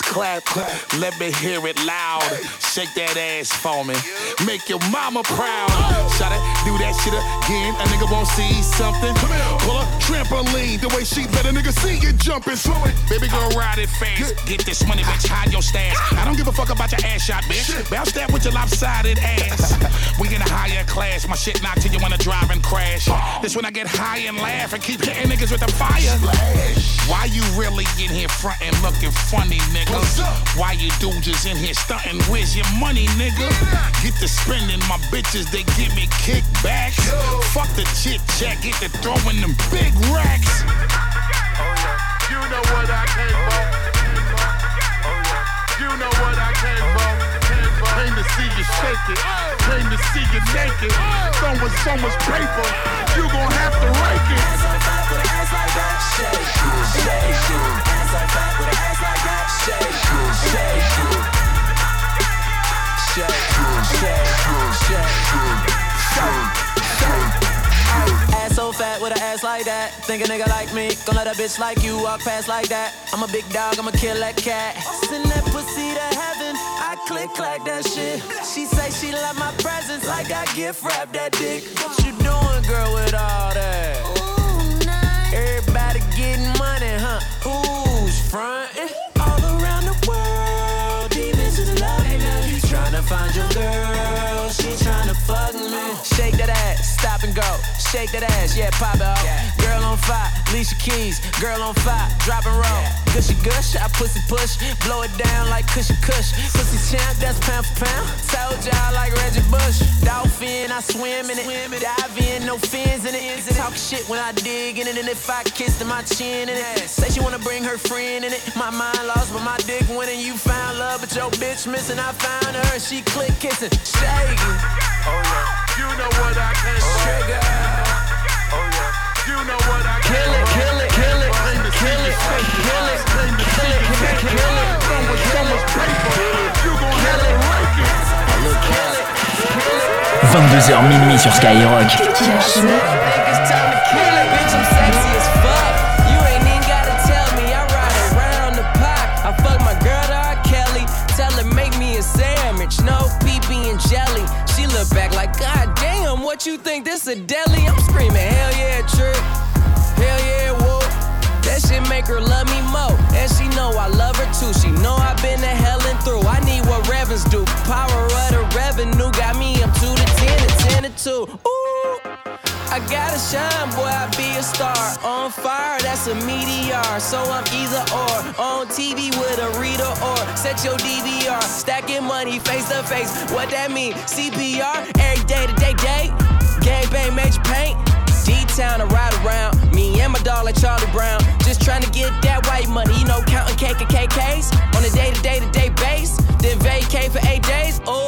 That clap. Let me hear it loud. Shake that ass for me. Make your mama proud. Shot it, do that shit again. A nigga won't see something. Pull a trampoline. The way she let a nigga see you jumping. Slow it. Baby girl, ride it fast. Get this money, bitch. Hide your stash. I don't give a fuck about your ass shot, bitch. Bounce that with your lopsided ass. we in a higher class. My shit knock till you wanna drive and crash. This when I get high and laugh and keep hitting niggas with the fire. Why you really in here frontin' looking funny, nigga? Why you dudes in here stunting? Where's your money, nigga? Get to spending my bitches, they give me kickbacks. Fuck the chit chat, get to throwing them big racks. Oh, you know what I came for. Oh, oh, you know what I came for. Came to see you shake it. Came to see you naked. Throwing so much paper, you gon' have to rake it. Ass on fat with an ass like that, shake, shake. Ass on fat with an ass like that, shake, shake. Shake, shake, shake, shake. Ass so fat with an ass like that. Think a nigga like me, gon' let a bitch like you walk past like that. I'm a big dog, I'ma kill that cat. Send that pussy to heaven, I click clack that shit. She say she love my presence, like I gift wrap that dick. What you doing, girl, with all that? Find your girl, she tryna fuck me. Shake that ass, stop and go. Shake that ass, yeah, pop it off. Girl on fire, Alicia Keys. Girl on fire, drop and roll. Gushy gush, I pussy push. Blow it down like cushy cush. Pussy champ, that's pound for pound. Told y'all like Reggie Bush. Dolphin, I swim in it. Dive in, no fins in it. Talk shit when I dig in it. And if I kiss to my chin in it. Say she wanna bring her friend in it. My mind lost, but my dick winning. You found love, but your bitch missing. I found her, and she click kissing. Shake it. Oh yeah. You know what I came for. Trigger. Oh yeah. You know what I came Kill it, kill it, kill it, Came to see kill you it, shake kill it, Came to see you kill it, shake kill it, Throwing so much paper, you gon' have to rake it. 22h minuit sur Skyrock. think it's time to kill it, bitch. I'm sexy as fuck. You ain't even gotta tell me. I ride around the park. I fuck my girl to R. Kelly. Tell her make me a sandwich, no pee and jelly. She look back like, God damn, what you think this a deli? I'm make her love me more. And she know I love her too. She know I've been to hell and through. I need what Revens do. Power of the revenue got me up to the 10 and 10 to 2. Ooh. I gotta shine, boy, I be a star. On fire, that's a meteor. So I'm either or. On TV with a reader or set your DVR. Stacking money face to face. What that mean? CPR, every day to day day. Gang bang, major paint. D-Town to ride around. And my dog like Charlie Brown. Just trying to get that white money, you know, counting cake and KKs on a day to day to day base. Then vacate for eight days. Oh.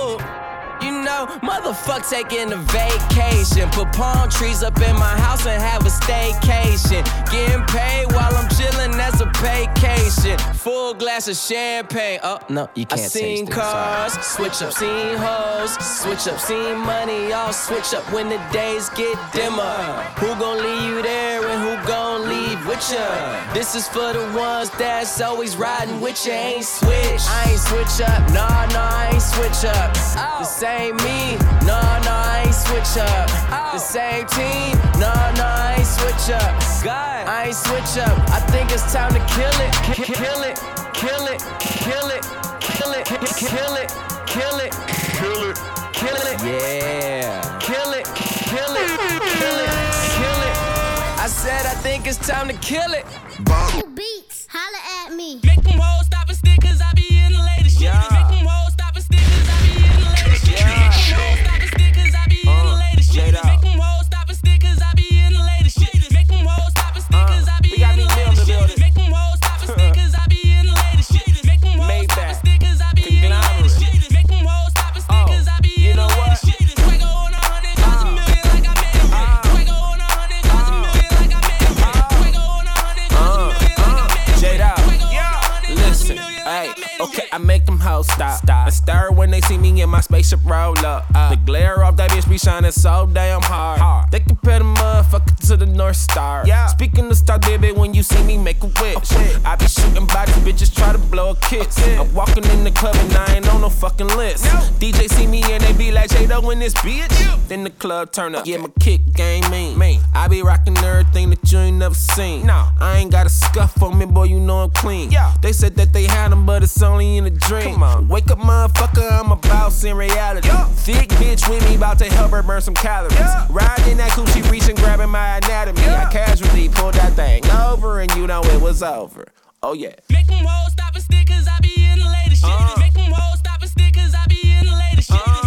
Motherfuck taking a vacation. Put palm trees up in my house and have a staycation. Getting paid while I'm chilling, that's a vacation. Full glass of champagne. Oh, no, you can't I seen cars, switch up, seen hoes, switch up, seen money. All switch up when the days get dimmer. Who gon' leave you there and who gon' leave with ya? This is for the ones that's always riding with ya. Ain't switch, I ain't switch up. Nah, nah, I ain't switch up. Oh. The same me, nah, nah, I ain't switch up. Oh. The same team, nah, nah, I ain't switch up. God, I ain't switch up. I think it's time to kill it, Ki- kill it, kill it, kill it, kill it, Ki- kill it, kill it, kill it, kill it, yeah, kill it, said I think it's time to kill it. Beats, holla at me. Make be so damn Star. Yeah. Speaking of star, baby, when you see me make a wish. I be shooting bodies, bitches try to blow a kiss. I'm walking in the club and I ain't on no fucking list. No. DJ see me and they be like, Jado in this bitch. Yeah. Then the club turn up. Yeah, my kick game mean. mean. I be rocking everything that you ain't never seen. No. I ain't got a scuff on me, boy, you know I'm clean. Yeah. They said that they had them, but it's only in a dream. Come on. Wake up, motherfucker, I'm a boss in reality. Yeah. Thick bitch with me, about to help her burn some calories. Yeah. Riding that she reaching, grabbing my anatomy. Yeah. I casually pulled that thing over, and you know it was over. Oh yeah. Make them hoes stop and stick, cause I be in the latest shit. Uh. Make them hoes stop and stick, cause I be in the latest shit. Uh.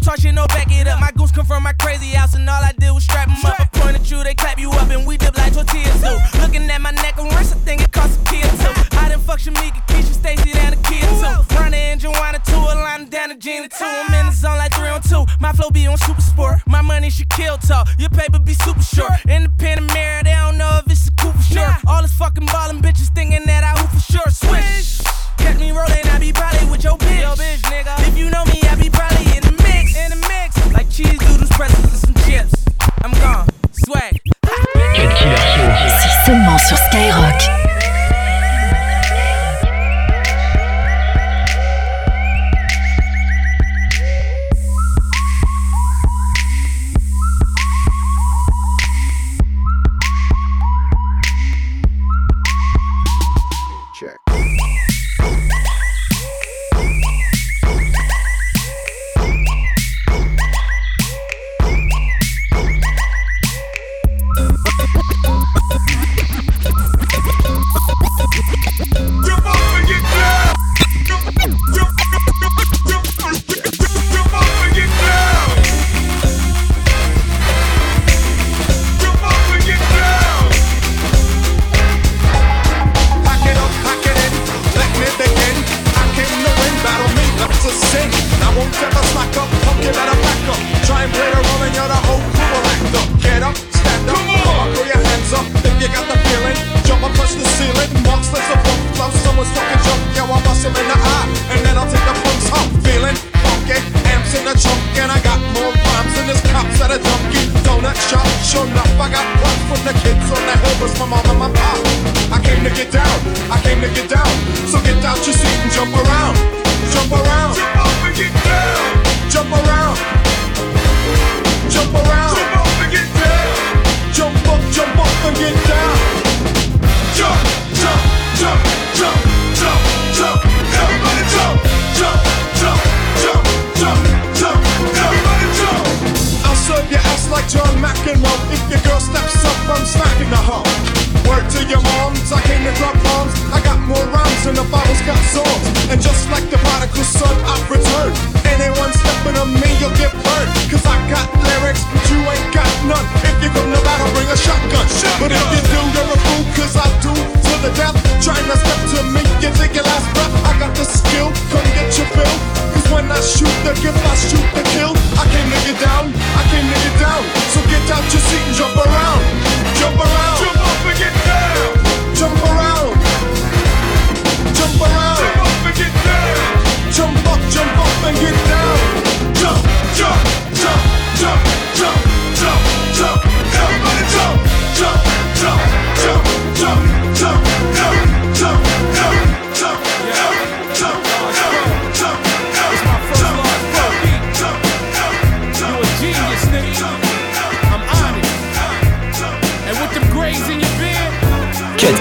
You talk shit, no back it up. My goons come from my crazy house, and all I did was strap them up. I pointed you, they clap you up, and we dip like tortillas too. Looking at my neck and wrist, I think it cost a kid too. I done fuck Shamika, Keisha, Stacy, and a kid too. Ronda and Joanna too, Alana down to Gina too. I'm in the zone like three on two. My flow be on super sport. My money should kill talk. Your paper be super short. Sur Skyrock.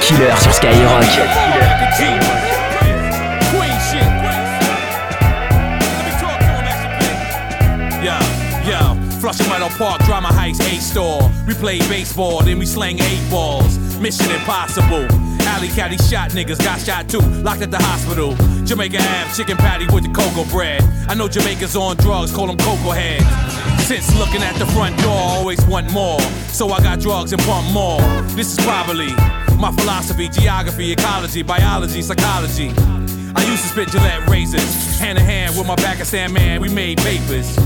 Killer sur Skyrock. Flushing Meadow Park, Drama Heights, A store. We play baseball, then we slang eight balls. Mission impossible. Alley caddy shot niggas, got shot too, locked at the hospital. Jamaica Ave, chicken patty with the cocoa bread. I know Jamaica's on drugs, call them cocoa heads. Since looking at the front door, always want more. So I got drugs and pump more. This is probably My philosophy, geography, ecology, biology, psychology. I used to spit Gillette razors, hand in hand with my Pakistan man, we made papers.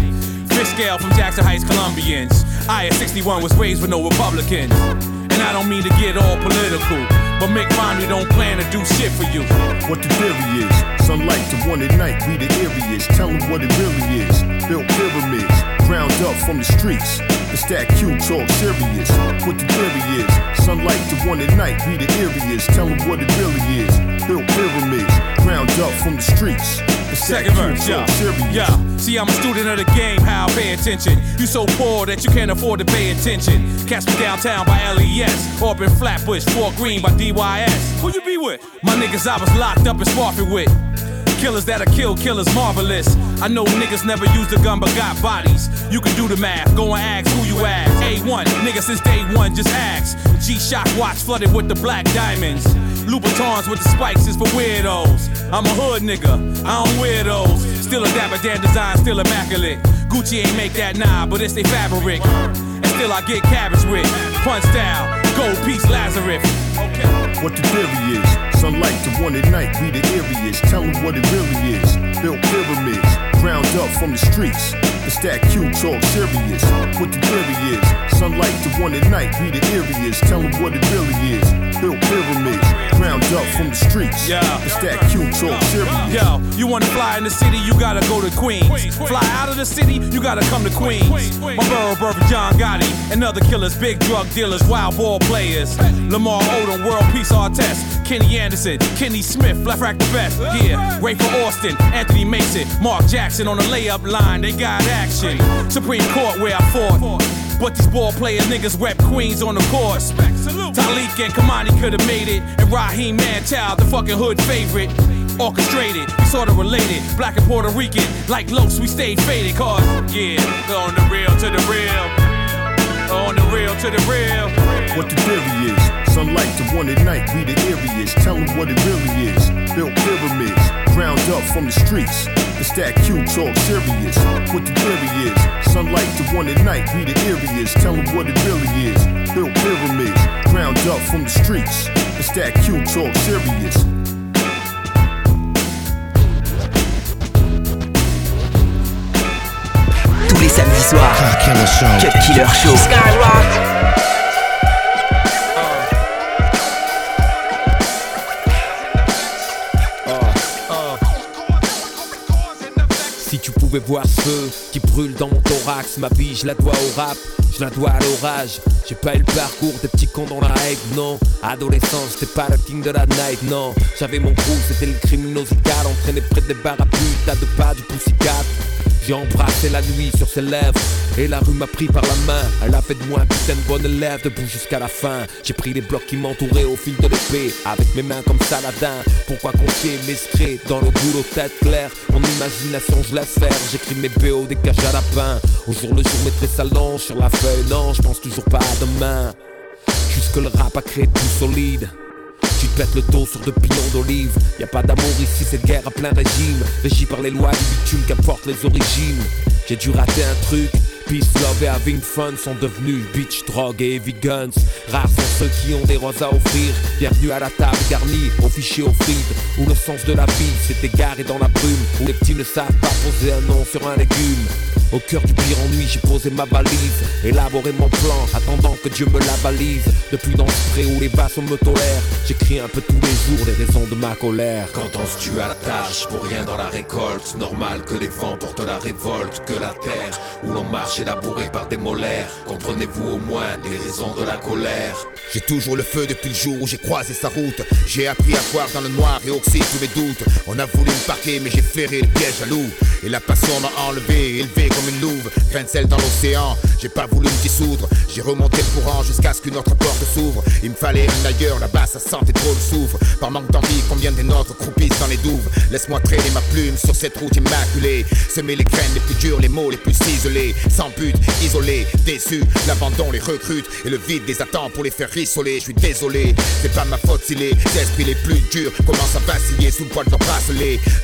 Fish scale from Jackson Heights, Colombians. I at 61 was raised with no Republicans. And I don't mean to get all political, but Mitt Romney don't plan to do shit for you. What the theory is, sunlight to one at night, we the areas. Tell them what it really is. Built pyramids, ground up from the streets. It's that Q talk serious. What the theory is, sunlight to one at night, we the areas. Tell them what it really is. Built pyramids, ground up from the streets. Second verse, yeah. Yeah. See, I'm a student of the game, how I pay attention. You so poor that you can't afford to pay attention. Catch me downtown by LES, or up in Flatbush, Fort Greene by DYS. Who you be with? My niggas I was locked up in Spofford with. Killers that'll kill killers, marvelous. I know niggas never used a gun but got bodies. You can do the math, go and ask who you ask. A1, nigga since day one, just ask. G-Shock watch flooded with the black diamonds. Louboutins with the spikes is for weirdos. I'm a hood nigga, I don't wear those. Still a dapper Dan design, still immaculate. Gucci ain't make that nah, but it's they fabric. And still I get cabbage with. Punch style, gold piece Lazarus. What the theory is, sunlight to one at night, we the areas. Tell them what it really is. Built pyramids, ground up from the streets. It's that Q talk serious. What the theory is, sunlight to one at night, we the areas. Tell them what it really is. Built pyramids, ground up from the streets. Yeah. It's that Q talk serious. Yo, you wanna fly in the city, you gotta go to Queens. Fly out of the city, you gotta come to Queens. My borough brother John Gotti and other killers, big drug dealers, wild ball players. Lamar Odom, world peace Artest. Kenny Anderson, Kenny Smith, left rack the best. Yeah, Rafer Alston, Anthony Mason, Mark Jackson on the layup line, they got action. Supreme Court where I fought. But these ball players niggas rep Queens on the court. Talik and Kamani could have made it. And Raheem Manchild, the fucking hood favorite. Orchestrated, sorta related. Black and Puerto Rican, like Los, we stayed faded. Cause, yeah, on the real to the real. On the real to the real. What the theory is, sunlight to one at night, we the areas. Tell them what it really is. Built pyramids, ground up from the streets. It's that Q talk serious. What the theory is, sunlight to one at night, we the areas. Tell them what it really is. Built pyramids, ground up from the streets. It's that Q talk serious. Tous les samedis soirs, Cut Killer Show. Si tu pouvais voir ce feu qui brûle dans mon thorax, ma vie je la dois au rap, je la dois à l'orage. J'ai pas eu le parcours des petits cons dans la hype, non. Adolescent, j'étais pas le king de la night, non. J'avais mon crew, c'était le criminosical, entraîné près des bars à putain de pas du poussicat. J'ai embrassé la nuit sur ses lèvres. Et la rue m'a pris par la main. Elle a fait de moi un putain de bonne élève Debout jusqu'à la fin. J'ai pris les blocs qui m'entouraient au fil de l'épée. Avec mes mains comme Saladin. Pourquoi confier mes secrets dans le boulot tête claire? Mon imagination je laisse faire. J'écris mes BO des cages à lapin Au jour le jour mes traits s'allongent sur la feuille. Non je pense toujours pas à demain. Jusque le rap a créé tout solide tu te pètes le dos sur de pilons d'olive Y a pas d'amour ici, c'est guerre à plein régime Régi par les lois du bitume, qu'importe les origines J'ai dû rater un truc Peace, love et having fun sont devenus bitch, drogue et heavy guns. Rares sont ceux qui ont des roses à offrir. Bienvenue à la table garnie, au fichier au frites. Où le sens de la vie s'est égaré dans la brume. Où les petits ne savent pas poser un nom sur un légume. Au cœur du pire ennui, j'ai posé ma valise, élaboré mon plan, attendant que Dieu me la balise. Depuis dans le pré où les vassaux me tolèrent, j'écris un peu tous les jours les raisons de ma colère. Quand on se tue à la tâche pour rien dans la récolte, normal que les vents portent la révolte, que la terre où l'on marche est labourée par des molaires. Comprenez-vous au moins les raisons de la colère? J'ai toujours le feu depuis le jour où j'ai croisé sa route. J'ai appris à voir dans le noir et oxyde tous mes doutes. On a voulu me parquer, mais j'ai ferré le piège à loup. Et la passion m'a enlevé, élevé comme une louve. Grain de sel dans l'océan, j'ai pas voulu me dissoudre. J'ai remonté le courant jusqu'à ce qu'une autre porte s'ouvre. Il me fallait un ailleurs, là-bas ça sentait trop le soufre. Par manque d'envie, combien des nôtres croupissent dans les douves. Laisse-moi traîner ma plume sur cette route immaculée. Semer les graines les plus dures, les mots les plus ciselés. Sans but, isolé, déçu. L'abandon les recrute et le vide les attend pour les faire rissoler. Je suis désolé, c'est pas ma faute si les esprits les plus durs commencent à vaciller sous le poids de leur.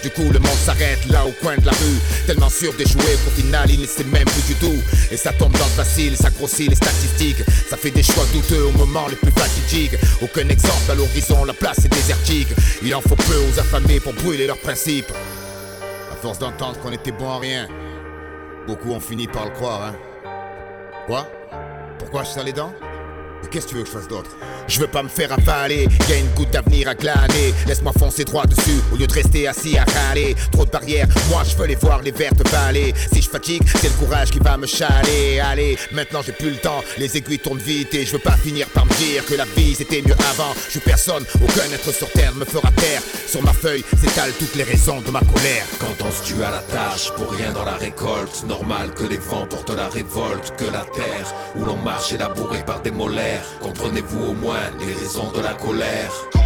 Du coup, le monde s'arrête là au coin de la rue. Tellement sûr d'échouer qu'au final l'adrénaline, c'est même plus du tout. Et ça tombe dans le facile, ça grossit les statistiques. Ça fait des choix douteux au moment les plus fatidiques. Aucun exemple à l'horizon, la place est désertique. Il en faut peu aux affamés pour brûler leurs principes. Force d'entendre qu'on était bon en rien, beaucoup ont fini par le croire, hein. Quoi? Pourquoi je serre les dents Qu'est-ce que tu veux que je fasse d'autre? Je veux pas me faire avaler, y a une goutte d'avenir à glaner. Laisse-moi foncer droit dessus au lieu de rester assis à râler. Trop de barrières, moi je veux les voir les vertes balais. Si je fatigue, c'est le courage qui va me chaler. Allez, maintenant j'ai plus le temps, les aiguilles tournent vite et je veux pas finir par me dire que la vie c'était mieux avant. Je suis personne, aucun être sur terre me fera taire. Sur ma feuille s'étalent toutes les raisons de ma colère. Quand on se tue à la tâche pour rien dans la récolte, normal que les vents portent la révolte, que la terre où l'on marche est labourée par des molaires. Comprenez-vous au moins les raisons de la colère?